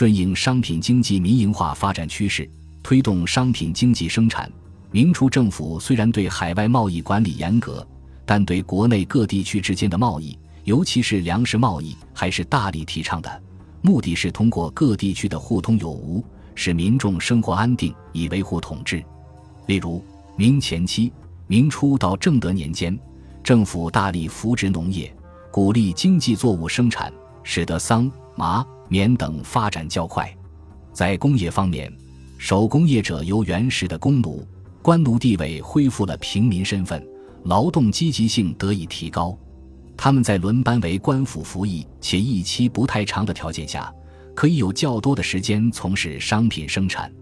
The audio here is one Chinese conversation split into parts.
顺应商品经济民营化发展趋势，推动商品经济生产。明初政府虽然对海外贸易管理严格，但对国内各地区之间的贸易，尤其是粮食贸易，还是大力提倡的。目的是通过各地区的互通有无，使民众生活安定，以维护统治。例如，明前期、明初到正德年间，政府大力扶植农业，鼓励经济作物生产，使得桑、麻、棉等发展较快。在工业方面，手工业者由原始的工奴、官奴地位恢复了平民身份，劳动积极性得以提高。他们在轮班为官府服役且役期不太长的条件下，可以有较多的时间从事商品生产。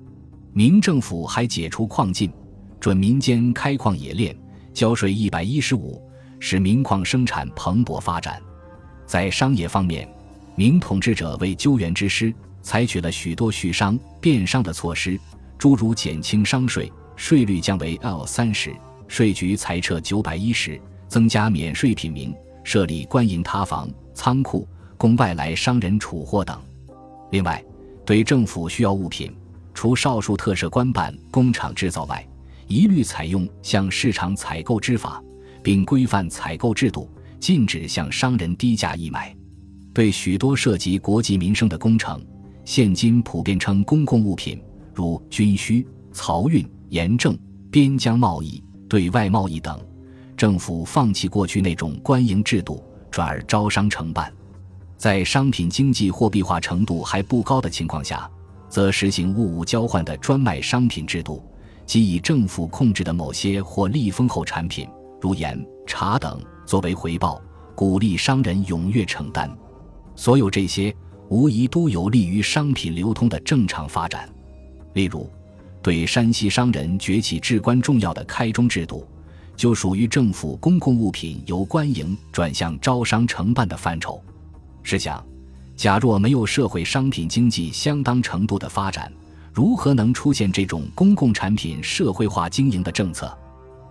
明政府还解除矿禁，准民间开矿冶炼，交税一百一十五，使民矿生产蓬勃发展。在商业方面，明统治者为救援之师，采取了许多续商、变商的措施，诸如减轻商税，税率降为 L 三十，税局裁撤九百一十，增加免税品名。设立官营塌房、仓库，供外来商人储货等。另外，对政府需要物品，除少数特设官办工厂制造外，一律采用向市场采购之法，并规范采购制度，禁止向商人低价义买。对许多涉及国计民生的工程，现今普遍称公共物品，如军需、漕运、盐政、边疆贸易、对外贸易等。政府放弃过去那种官营制度，转而招商承办，在商品经济货币化程度还不高的情况下，则实行物物交换的专卖商品制度，即以政府控制的某些或立丰厚产品，如盐、茶等作为回报，鼓励商人踊跃承担。所有这些，无疑都有利于商品流通的正常发展。例如，对山西商人崛起至关重要的开中制度。就属于政府公共物品由官营转向招商承办的范畴。试想，假若没有社会商品经济相当程度的发展，如何能出现这种公共产品社会化经营的政策？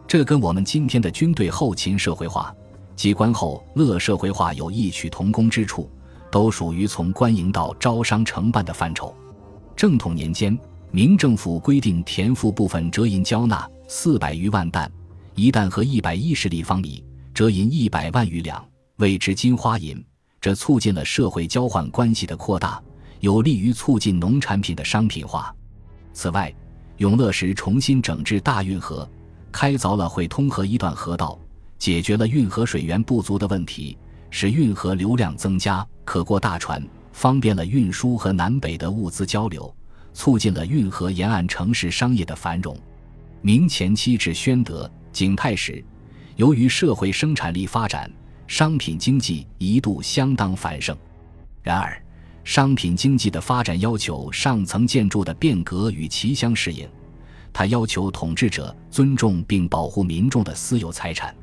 这跟我们今天的军队后勤社会化、机关后乐社会化有异曲同工之处，都属于从官营到招商承办的范畴。正统年间，明政府规定田赋部分折银交纳四百余万担。一担和一百一十立方米，折银一百万余两，谓之金花银。这促进了社会交换关系的扩大，有利于促进农产品的商品化。此外，永乐时重新整治大运河，开凿了会通河一段河道，解决了运河水源不足的问题，使运河流量增加，可过大船，方便了运输和南北的物资交流，促进了运河沿岸城市商业的繁荣。明前期至宣德。景泰时，由于社会生产力发展，商品经济一度相当繁盛。然而，商品经济的发展要求上层建筑的变革与其相适应，它要求统治者尊重并保护民众的私有财产，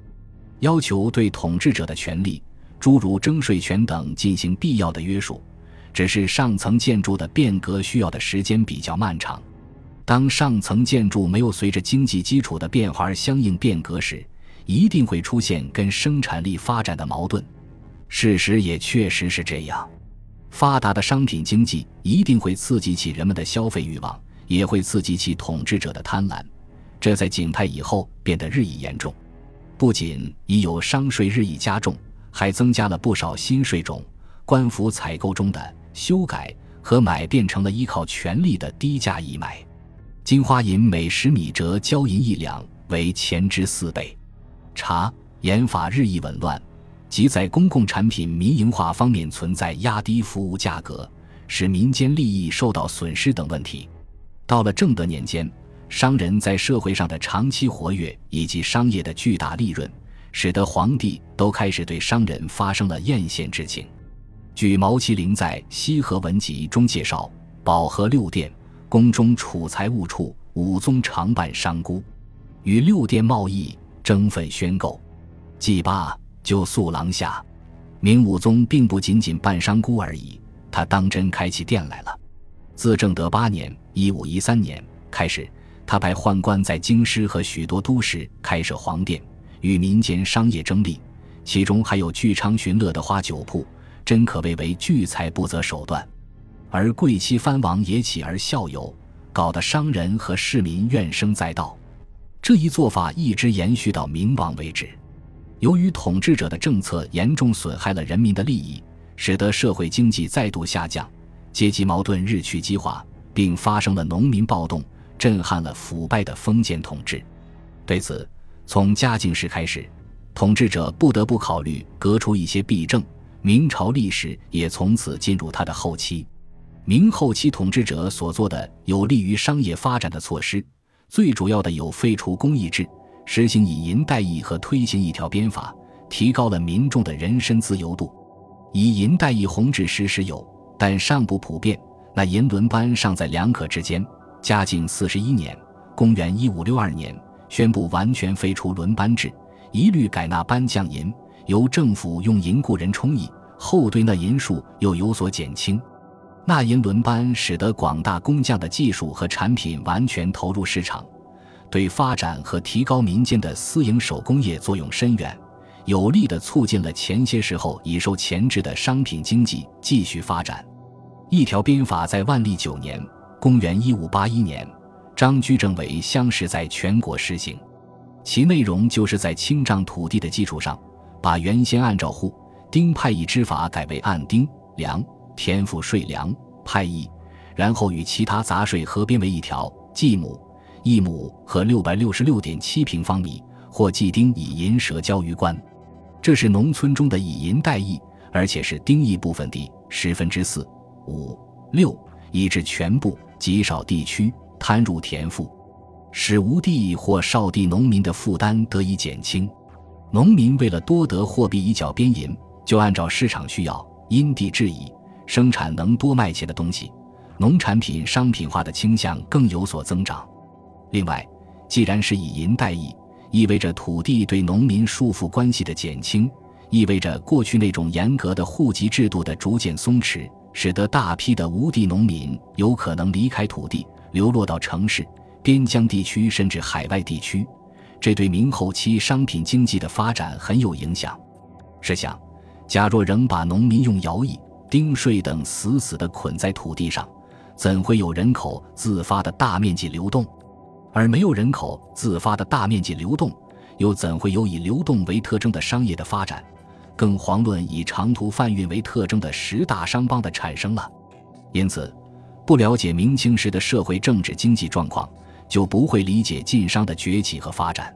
要求对统治者的权利，诸如征税权等进行必要的约束。只是上层建筑的变革需要的时间比较漫长。当上层建筑没有随着经济基础的变化而相应变革时，一定会出现跟生产力发展的矛盾。事实也确实是这样。发达的商品经济一定会刺激起人们的消费欲望，也会刺激起统治者的贪婪。这在景泰以后变得日益严重。不仅已有商税日益加重，还增加了不少新税种。官府采购中的修改和买变成了依靠权力的低价义买。金花银每十米折交银一两，为前之四倍。茶盐法日益紊乱，即在公共产品民营化方面存在压低服务价格、使民间利益受到损失等问题。到了正德年间，商人在社会上的长期活跃以及商业的巨大利润，使得皇帝都开始对商人发生了艳羡之情。据毛麒麟在《西河文集》中介绍，保和六殿。宫中储财物处，武宗常办商姑，与六殿贸易争分宣购。季八就宿廊下，明武宗并不仅仅办商姑而已，他当真开起店来了。自正德八年（一五一三年）开始，他派宦官在京师和许多都市开设黄店，与民间商业争利，其中还有聚昌寻乐的花酒铺，真可谓为聚财不择手段。而贵戚藩王也起而效尤，搞得商人和市民怨声载道。这一做法一直延续到明亡为止。由于统治者的政策严重损害了人民的利益，使得社会经济再度下降，阶级矛盾日趋激化，并发生了农民暴动，震撼了腐败的封建统治。对此，从嘉靖时开始，统治者不得不考虑革除一些弊政。明朝历史也从此进入它的后期。明后期统治者所做的有利于商业发展的措施，最主要的有废除公役制。实行以银代役和推行一条鞭法，提高了民众的人身自由度。以银代役弘治时时有，但尚不普遍。那银轮班尚在两可之间。嘉靖四十一年（公元一五六二年），宣布完全废除轮班制，一律改纳班将银，由政府用银雇人充役。后对那银数又有所减轻。纳银轮班使得广大工匠的技术和产品完全投入市场。对发展和提高民间的私营手工业作用深远，有力地促进了前些时候已受钳制的商品经济继续发展。一条鞭法在万历九年（公元1581年），张居正为乡试在全国实行，其内容就是在清丈土地的基础上，把原先按照户丁派役之法改为按丁粮田赋税粮派役，然后与其他杂税合编为一条计亩。一亩和六百六十六点七平方米，或计丁以银蛇交于官，这是农村中的以银代役，而且是丁役部分地十分之四、五、六，以致全部极少地区摊入田赋，使无地或少地农民的负担得以减轻。农民为了多得货币以缴边银，就按照市场需要因地制宜生产能多卖钱的东西，农产品商品化的倾向更有所增长。另外，既然是以银代役，意味着土地对农民束缚关系的减轻，意味着过去那种严格的户籍制度的逐渐松弛，使得大批的无地农民有可能离开土地，流落到城市、边疆地区甚至海外地区。这对明后期商品经济的发展很有影响。试想，假若仍把农民用徭役、丁税等死死地捆在土地上，怎会有人口自发的大面积流动？而没有人口自发的大面积流动，又怎会有以流动为特征的商业的发展？更遑论以长途贩运为特征的十大商帮的产生了。因此，不了解明清时的社会政治经济状况，就不会理解晋商的崛起和发展。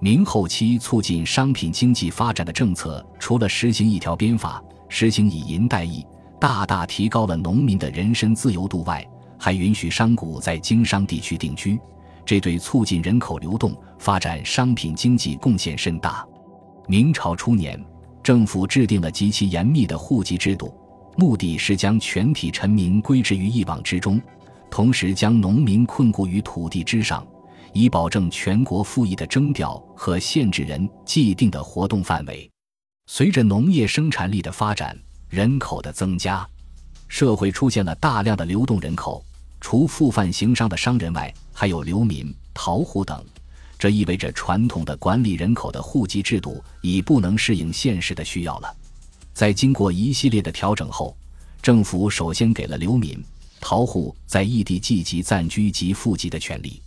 明后期促进商品经济发展的政策，除了实行一条鞭法，实行以银代役，大大提高了农民的人身自由度外，还允许商贾在经商地区定居。这对促进人口流动、发展商品经济贡献甚大。明朝初年，政府制定了极其严密的户籍制度，目的是将全体臣民归置于一网之中，同时将农民困固于土地之上，以保证全国赋役的征调和限制人既定的活动范围。随着农业生产力的发展，人口的增加，社会出现了大量的流动人口。除富贩行商的商人外，还有流民、逃户等，这意味着传统的管理人口的户籍制度已不能适应现实的需要了。在经过一系列的调整后，政府首先给了流民、逃户在异地寄籍暂居及复籍的权利。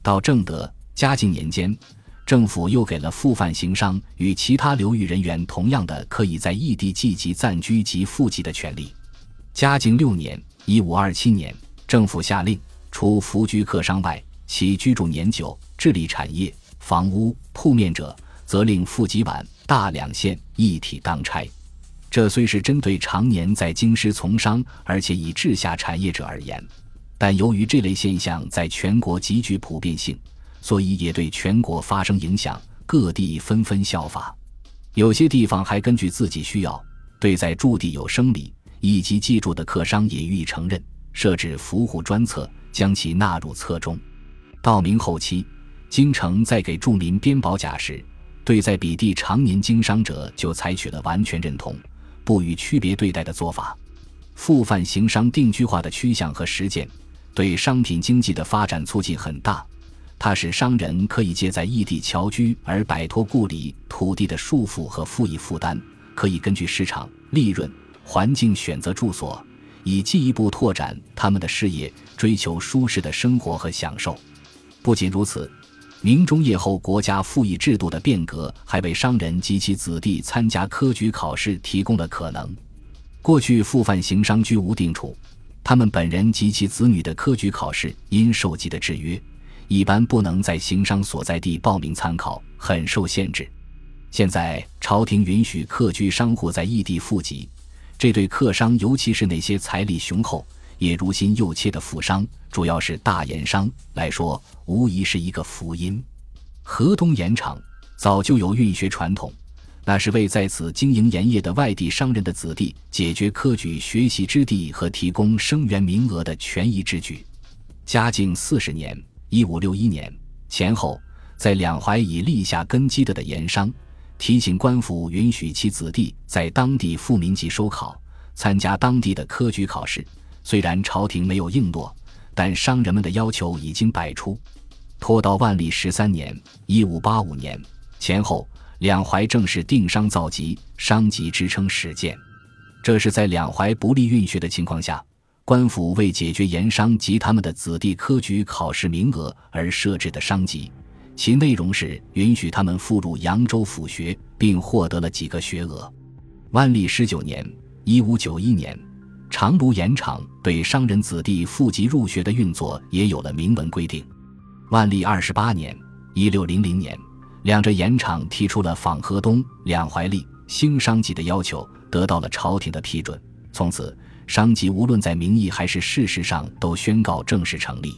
到正德、嘉靖年间，政府又给了附贩行商与其他流域人员同样的可以在异地寄籍暂居及复籍的权利。嘉靖六年（一五二七年）。政府下令，除服居客商外，其居住年久、治理产业、房屋、铺面者，则令富集皖、大两县一体当差。这虽是针对常年在京师从商而且已治下产业者而言，但由于这类现象在全国极具普遍性，所以也对全国发生影响，各地纷纷效法。有些地方还根据自己需要，对在驻地有生理以及记住的客商也予以承认。设置扶户专册，将其纳入册中。到明后期，京城在给住民编保甲时，对在彼地常年经商者就采取了完全认同、不予区别对待的做法。复贩行商定居化的趋向和实践，对商品经济的发展促进很大。它使商人可以借在异地侨居而摆脱故里土地的束缚和赋役负担，可以根据市场、利润、环境选择住所。以进一步拓展他们的事业，追求舒适的生活和享受。不仅如此，明中叶后国家赋役制度的变革，还为商人及其子弟参加科举考试提供了可能。过去复犯行商居无定处，他们本人及其子女的科举考试因受籍的制约，一般不能在行商所在地报名参考，很受限制。现在朝廷允许客居商户在异地复籍，这对客商，尤其是那些财力雄厚、也如心又切的富商，主要是大盐商来说，无疑是一个福音。河东盐场早就有运学传统。那是为在此经营盐业的外地商人的子弟解决科举学习之地和提供生源名额的权宜之举。嘉靖四十年（一五六一年）前后，在两淮已立下根基的的盐商，提醒官府允许其子弟在当地赴民籍收考，参加当地的科举考试。虽然朝廷没有应诺，但商人们的要求已经摆出。拖到万历十三年（一五八五年）前后。两淮正式定商造籍、商籍支撑始建，这是在两淮不利运学的情况下，官府为解决盐商及他们的子弟科举考试名额而设置的商籍。其内容是允许他们复入扬州府学，并获得了几个学额。万历十九年（一五九一年），长芦盐场对商人子弟赴籍入学的运作也有了明文规定。万历二十八年（一六零零年）。两浙盐场提出了仿河东、两淮吏兴商籍的要求，得到了朝廷的批准。从此，商籍无论在名义还是事实上都宣告正式成立。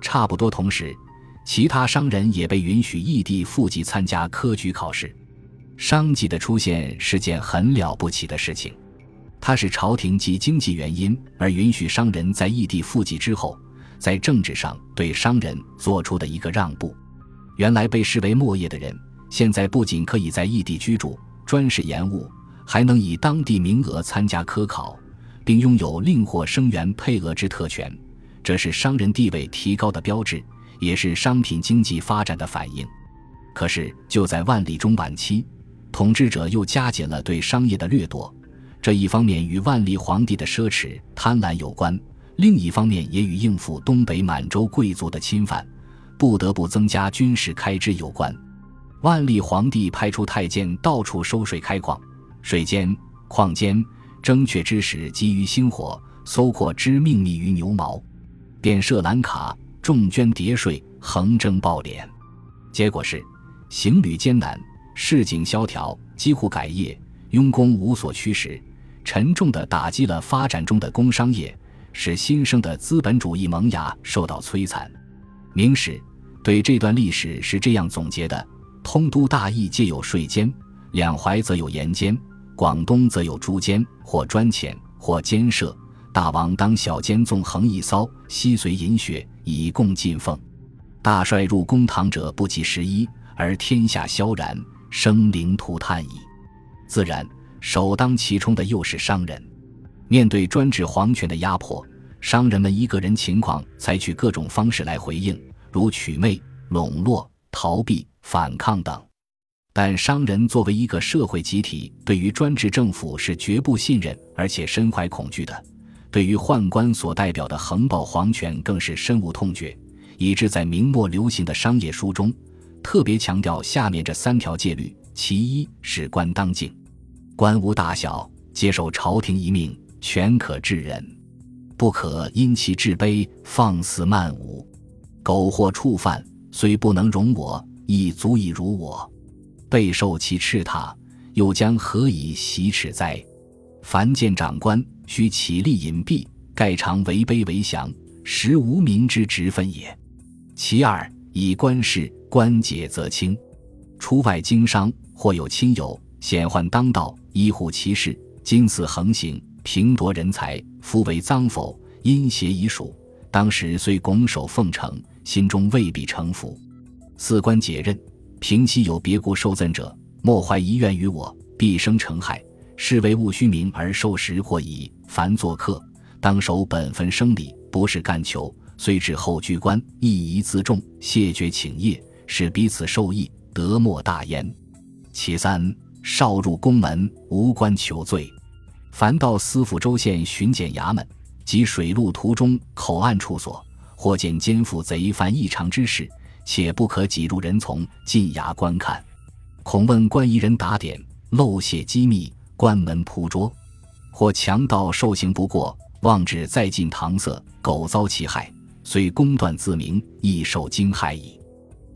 差不多同时，其他商人也被允许异地赴籍参加科举考试。商籍的出现是件很了不起的事情，它是朝廷及经济原因而允许商人在异地赴籍之后，在政治上对商人做出的一个让步。原来被视为末业的人，现在不仅可以在异地居住，专事盐务，还能以当地名额参加科考，并拥有另获生源配额之特权。这是商人地位提高的标志，也是商品经济发展的反应。可是就在万历中晚期，统治者又加紧了对商业的掠夺。这一方面与万历皇帝的奢侈贪婪有关，另一方面也与应付东北满洲贵族的侵犯。不得不增加军事开支有关，万历皇帝派出太监到处收水开矿，水监、矿监征阙之时，急于星火，搜括之命密于牛毛，便设蓝卡，重捐叠税，横征暴敛。结果是行旅艰难，市井萧条，几乎改业，庸工无所驱使，沉重地打击了发展中的工商业，使新生的资本主义萌芽受到摧残。明史。对这段历史是这样总结的：通都大邑皆有税监，两淮则有盐监，广东则有诸监，或专遣，或监设。大王当小监纵横一骚，悉随饮血，以供进奉。大帅入公堂者不及十一，而天下萧然，生灵涂炭矣。自然，首当其冲的又是商人。面对专制皇权的压迫，商人们一个人情况采取各种方式来回应。如取媚、笼络、逃避、反抗等，但商人作为一个社会集体，对于专制政府是绝不信任，而且深怀恐惧的。对于宦官所代表的横暴皇权，更是深恶痛绝，以致在明末流行的商业书中，特别强调下面这三条戒律：其一是官当敬，官无大小，接受朝廷一命，权可治人，不可因其至卑，放肆慢舞。苟或触犯，虽不能容我，亦足以辱我。备受其斥挞，又将何以习耻哉？凡见长官，须起立隐蔽，盖常为卑为降，实无民之职分也。其二，以官事，官解则轻。出外经商，或有亲友险患当道，医护其事，今此横行，平夺人才，夫为赃否？因邪已属。当时虽拱手奉承。心中未必诚服，四官解任，平息有别故受赠者，莫怀遗怨于我，必生成害。是为务虚名而受时或已。凡作客，当守本分生理，不是干求。虽至后居官，亦宜自重，谢绝请业，使彼此受益，得莫大焉。其三，少入宫门，无官求罪。凡到司府州县巡检衙门及水路途中口岸处所，或见奸夫贼犯异常之事，且不可挤入人丛进衙观看，恐问官夷人打点漏泄机密，关门扑捉；或强盗受刑不过，妄指再进搪塞，苟遭其害，虽公断自明，亦受惊骇矣。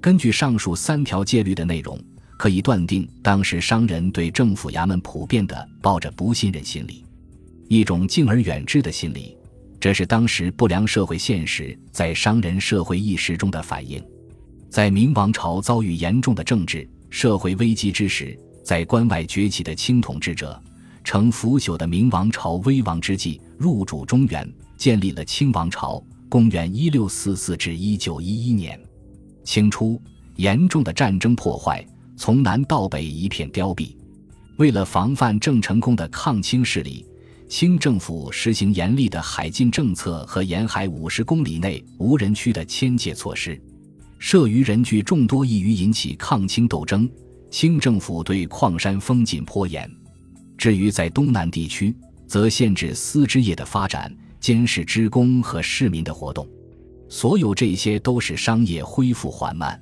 根据上述三条戒律的内容，可以断定，当时商人对政府衙门普遍的抱着不信任心理，一种敬而远之的心理。这是当时不良社会现实在商人社会意识中的反映。在明王朝遭遇严重的政治社会危机之时，在关外崛起的清统治者，乘腐朽的明王朝危亡之际，入主中原，建立了清王朝。公元一六四四至一九一一年。清初，严重的战争破坏，从南到北一片凋敝。为了防范郑成功的抗清势力，清政府实行严厉的海禁政策和沿海五十公里内无人区的迁界措施。摄于人聚众多，易于引起抗清斗争。清政府对矿山封禁颇严。至于在东南地区，则限制丝织业的发展，监视织工和市民的活动。所有这些都使商业恢复缓慢，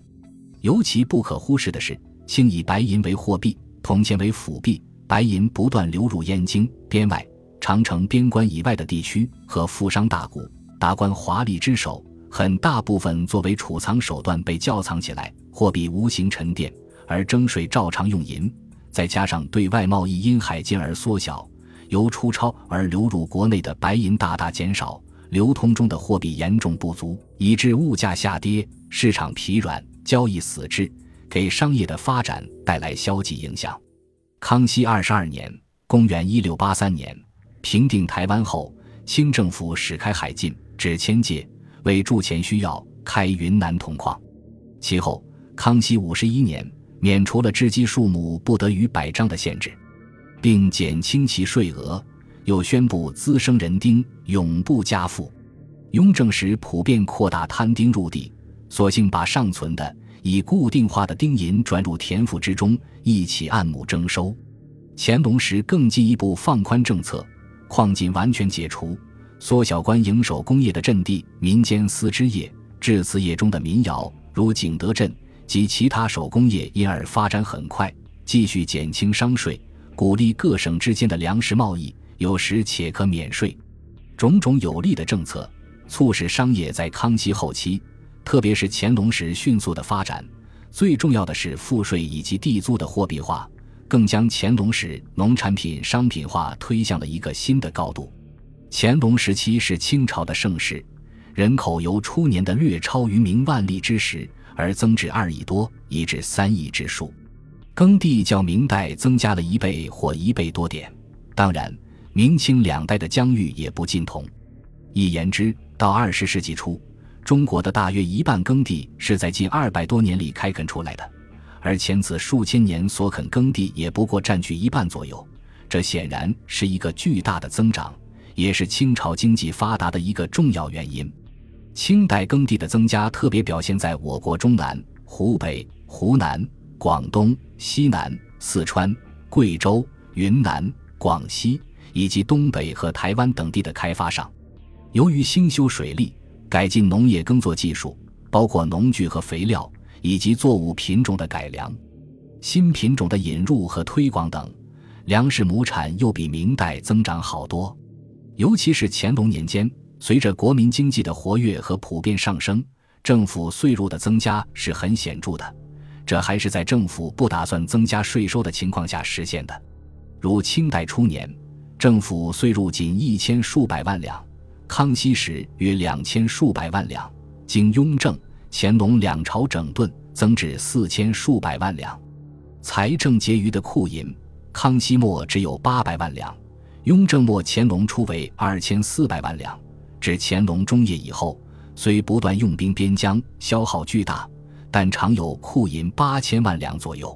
尤其不可忽视的是，清以白银为货币，铜钱为辅币，白银不断流入燕京边外、长城边关以外的地区和富商大贾、达官华丽之手，很大部分作为储藏手段被窖藏起来，货币无形沉淀，而征税照常用银。再加上对外贸易因海禁而缩小，由出超而流入国内的白银大大减少。流通中的货币严重不足，以致物价下跌，市场疲软，交易死滞，给商业的发展带来消极影响。康熙二十二年（公元一六八三年），平定台湾后，清政府始开海禁，指迁界，为铸钱需要，开云南铜矿。其后，康熙五十一年，免除了织机数目不得逾百张的限制，并减轻其税额。又宣布滋生人丁永不加赋，雍正时普遍扩大摊丁入地，索性把尚存的以固定化的丁银转入田赋之中，一起按亩征收。乾隆时更进一步放宽政策，矿禁完全解除，缩小官营手工业的阵地，民间丝织业、制瓷业中的民窑，如景德镇及其他手工业，因而发展很快。继续减轻商税，鼓励各省之间的粮食贸易。有时且可免税，种种有利的政策，促使商业在康熙后期，特别是乾隆时迅速的发展。最重要的是赋税以及地租的货币化，更将乾隆时农产品商品化推向了一个新的高度。乾隆时期是清朝的盛世，人口由初年的略超于明万历之时，而增至二亿多，以至三亿之数。耕地较明代增加了一倍或一倍多点，当然。明清两代的疆域也不尽同，一言之，到二十世纪初，中国的大约一半耕地是在近二百多年里开垦出来的，而前此数千年所垦耕地也不过占据一半左右。这显然是一个巨大的增长，也是清朝经济发达的一个重要原因。清代耕地的增加特别表现在我国中南、湖北、湖南、广东、西南、四川、贵州、云南、广西。以及东北和台湾等地的开发上，由于兴修水利、改进农业耕作技术，包括农具和肥料，以及作物品种的改良、新品种的引入和推广等，粮食亩产又比明代增长好多。尤其是乾隆年间，随着国民经济的活跃和普遍上升，政府税入的增加是很显著的。这还是在政府不打算增加税收的情况下实现的。如清代初年。政府税入仅一千数百万两，康熙时约两千数百万两，经雍正、乾隆两朝整顿，增至四千数百万两。财政结余的库银，康熙末只有八百万两，雍正末乾隆初为二千四百万两。至乾隆中叶以后，虽不断用兵边疆，消耗巨大，但常有库银八千万两左右，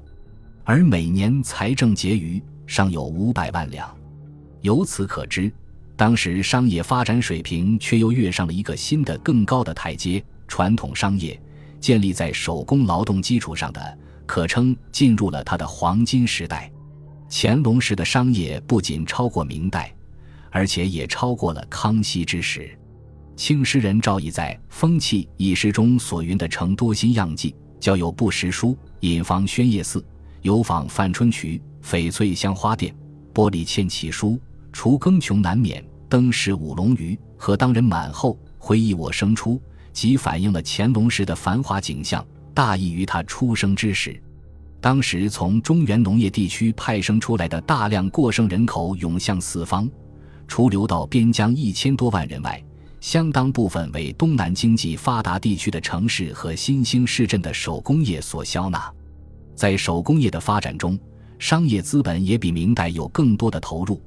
而每年财政结余尚有五百万两。由此可知，当时商业发展水平却又跃上了一个新的、更高的台阶。传统商业建立在手工劳动基础上的，可称进入了它的黄金时代。乾隆时的商业不仅超过明代，而且也超过了康熙之时。清诗人赵翼在《风气》一诗中所云的“成多新样记，交有不识书，引访宣业寺，游访范春渠，翡翠香花店，玻璃嵌奇书，除耕穷难免，登时舞龙鱼，和当人满后，回忆我生初”，即反映了乾隆时的繁华景象，大异于他出生之时。当时从中原农业地区派生出来的大量过剩人口涌向四方，除流到边疆一千多万人外。相当部分为东南经济发达地区的城市和新兴市镇的手工业所消纳，在手工业的发展中，商业资本也比明代有更多的投入。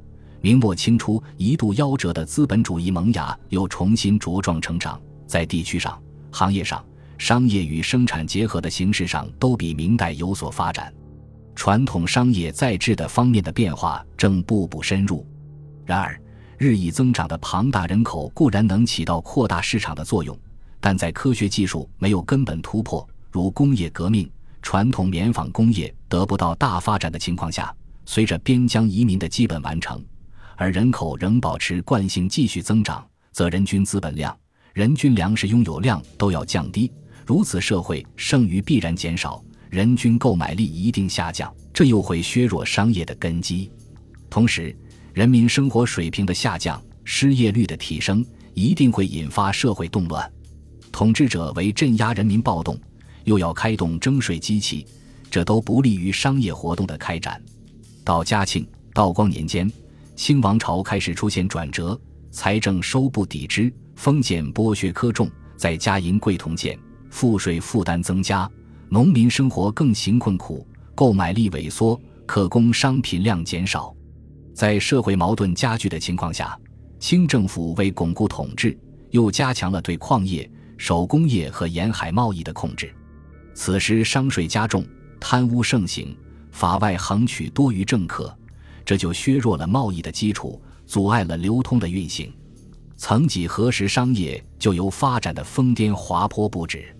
明末清初一度夭折的资本主义萌芽又重新茁壮成长，在地区上、行业上、商业与生产结合的形式上都比明代有所发展。传统商业在质的方面的变化正步步深入。然而。日益增长的庞大人口固然能起到扩大市场的作用，但在科学技术没有根本突破，如工业革命、传统棉纺工业得不到大发展的情况下，随着边疆移民的基本完成，而人口仍保持惯性继续增长，则人均资本量、人均粮食拥有量都要降低。如此，社会剩余必然减少，人均购买力一定下降，这又会削弱商业的根基。同时，人民生活水平的下降，失业率的提升，一定会引发社会动乱。统治者为镇压人民暴动，又要开动征税机器，这都不利于商业活动的开展。到嘉庆、道光年间，清王朝开始出现转折，财政收不抵支，封建剥削苛重，再加银贵铜贱，赋税负担增加，农民生活更贫困苦，购买力萎缩，可供商品量减少。在社会矛盾加剧的情况下，清政府为巩固统治，又加强了对矿业、手工业和沿海贸易的控制。此时商税加重，贪污盛行，法外横取多于政客，这就削弱了贸易的基础，阻碍了流通的运行。曾几何时，商业就由发展的疯癫滑坡不止。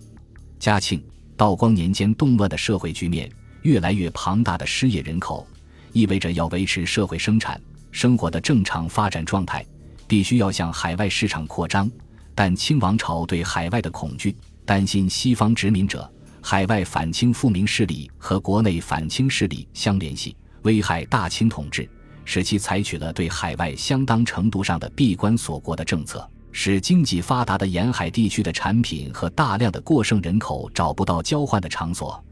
嘉庆、道光年间动乱的社会局面，越来越庞大的失业人口。意味着要维持社会生产生活的正常发展状态，必须要向海外市场扩张。但清王朝对海外的恐惧，担心西方殖民者、海外反清复明势力和国内反清势力相联系，危害大清统治，使其采取了对海外相当程度上的闭关锁国的政策，使经济发达的沿海地区的产品和大量的过剩人口找不到交换的场所，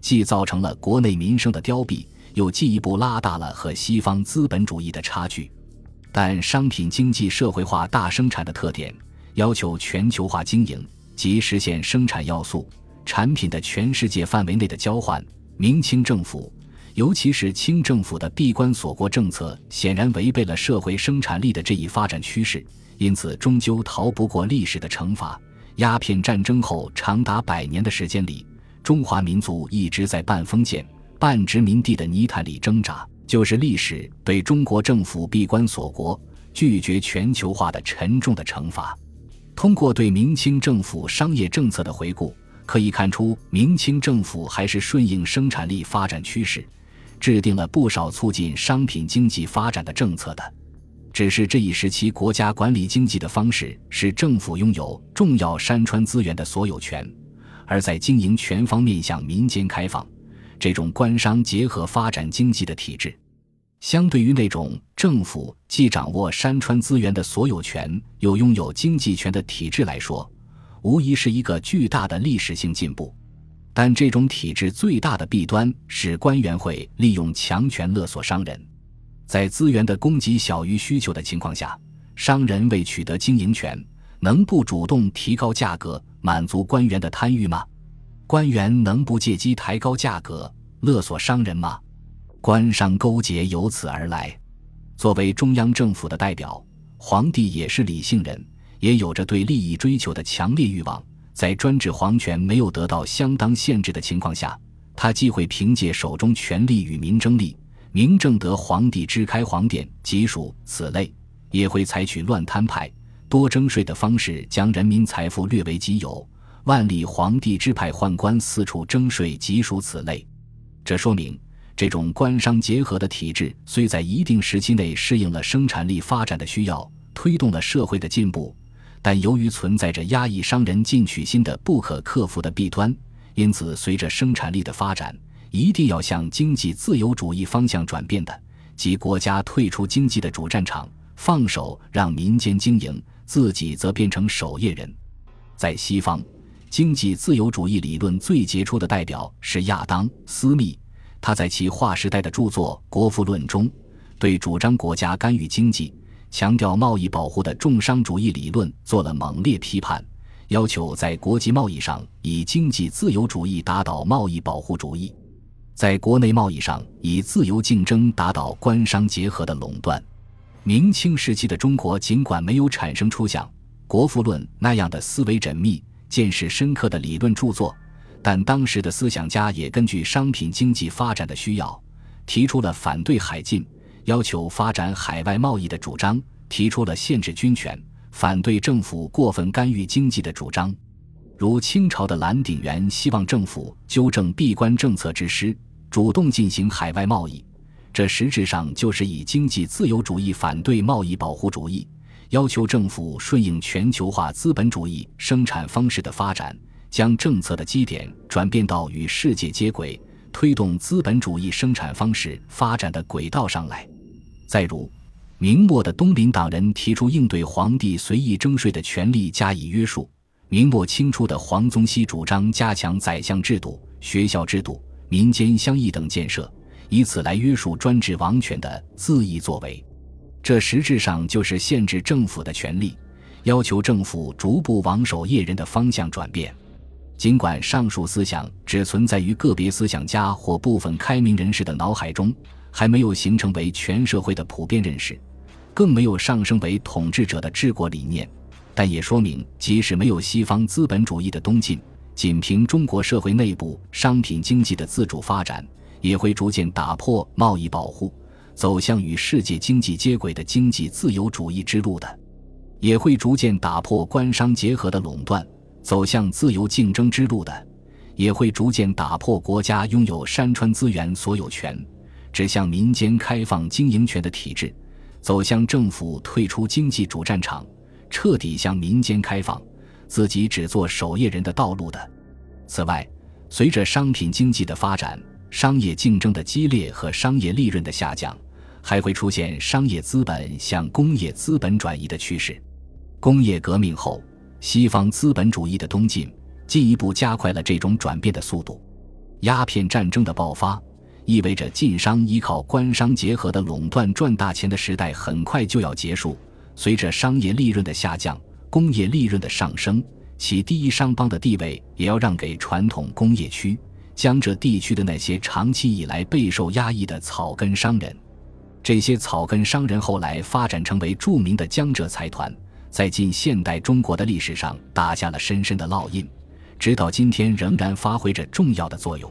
既造成了国内民生的凋敝。又进一步拉大了和西方资本主义的差距，但商品经济社会化大生产的特点要求全球化经营及实现生产要素产品的全世界范围内的交换。明清政府，尤其是清政府的闭关锁国政策，显然违背了社会生产力的这一发展趋势，因此终究逃不过历史的惩罚。鸦片战争后长达百年的时间里，中华民族一直在半封建。半殖民地的泥潭里挣扎，就是历史对中国政府闭关锁国、拒绝全球化的沉重的惩罚。通过对明清政府商业政策的回顾，可以看出，明清政府还是顺应生产力发展趋势，制定了不少促进商品经济发展的政策的。只是这一时期国家管理经济的方式是政府拥有重要山川资源的所有权，而在经营权方面向民间开放。这种官商结合发展经济的体制，相对于那种政府既掌握山川资源的所有权，又拥有经济权的体制来说，无疑是一个巨大的历史性进步。但这种体制最大的弊端是官员会利用强权勒索商人。在资源的供给小于需求的情况下，商人为取得经营权，能不主动提高价格，满足官员的贪欲吗？官员能不借机抬高价格勒索商人吗？官商勾结由此而来。作为中央政府的代表，皇帝也是理性人，也有着对利益追求的强烈欲望。在专制皇权没有得到相当限制的情况下，他既会凭借手中权力与民争利，明正得皇帝支开皇典，即属此类；也会采取乱摊派、多征税的方式，将人民财富略为己有。万历皇帝支派宦官四处征税，即属此类。这说明这种官商结合的体制虽在一定时期内适应了生产力发展的需要，推动了社会的进步，但由于存在着压抑商人进取心的不可克服的弊端，因此随着生产力的发展，一定要向经济自由主义方向转变的，即国家退出经济的主战场，放手让民间经营，自己则变成守业人。在西方，经济自由主义理论最杰出的代表是亚当·斯密。他在其划时代的著作《国富论》中，对主张国家干预经济、强调贸易保护的重商主义理论做了猛烈批判，要求在国际贸易上以经济自由主义打倒贸易保护主义，在国内贸易上以自由竞争打倒官商结合的垄断。明清时期的中国尽管没有产生出像《国富论》那样的思维缜密、见识深刻的理论著作。但当时的思想家也根据商品经济发展的需要，提出了反对海禁、要求发展海外贸易的主张，提出了限制军权、反对政府过分干预经济的主张。如清朝的蓝鼎元希望政府纠正闭关政策之失，主动进行海外贸易，这实质上就是以经济自由主义反对贸易保护主义，要求政府顺应全球化资本主义生产方式的发展。将政策的基点转变到与世界接轨、推动资本主义生产方式发展的轨道上来。再如，明末的东林党人提出应对皇帝随意征税的权利加以约束；明末清初的黄宗羲主张加强宰相制度、学校制度、民间乡议等建设，以此来约束专制王权的恣意作为。这实质上就是限制政府的权利，要求政府逐步往守业人的方向转变。尽管上述思想只存在于个别思想家或部分开明人士的脑海中，还没有形成为全社会的普遍认识，更没有上升为统治者的治国理念，但也说明，即使没有西方资本主义的东进，仅凭中国社会内部商品经济的自主发展，也会逐渐打破贸易保护，走向与世界经济接轨的经济自由主义之路的，也会逐渐打破官商结合的垄断。走向自由竞争之路的，也会逐渐打破国家拥有山川资源所有权，指向民间开放经营权的体制；走向政府退出经济主战场，彻底向民间开放，自己只做守业人的道路的。此外，随着商品经济的发展，商业竞争的激烈和商业利润的下降，还会出现商业资本向工业资本转移的趋势。工业革命后。西方资本主义的东进，进一步加快了这种转变的速度。鸦片战争的爆发，意味着晋商依靠官商结合的垄断赚大钱的时代很快就要结束。随着商业利润的下降，工业利润的上升，其第一商帮的地位也要让给传统工业区、江浙地区的那些长期以来备受压抑的草根商人。这些草根商人后来发展成为著名的江浙财团。在近现代中国的历史上打下了深深的烙印，直到今天仍然发挥着重要的作用。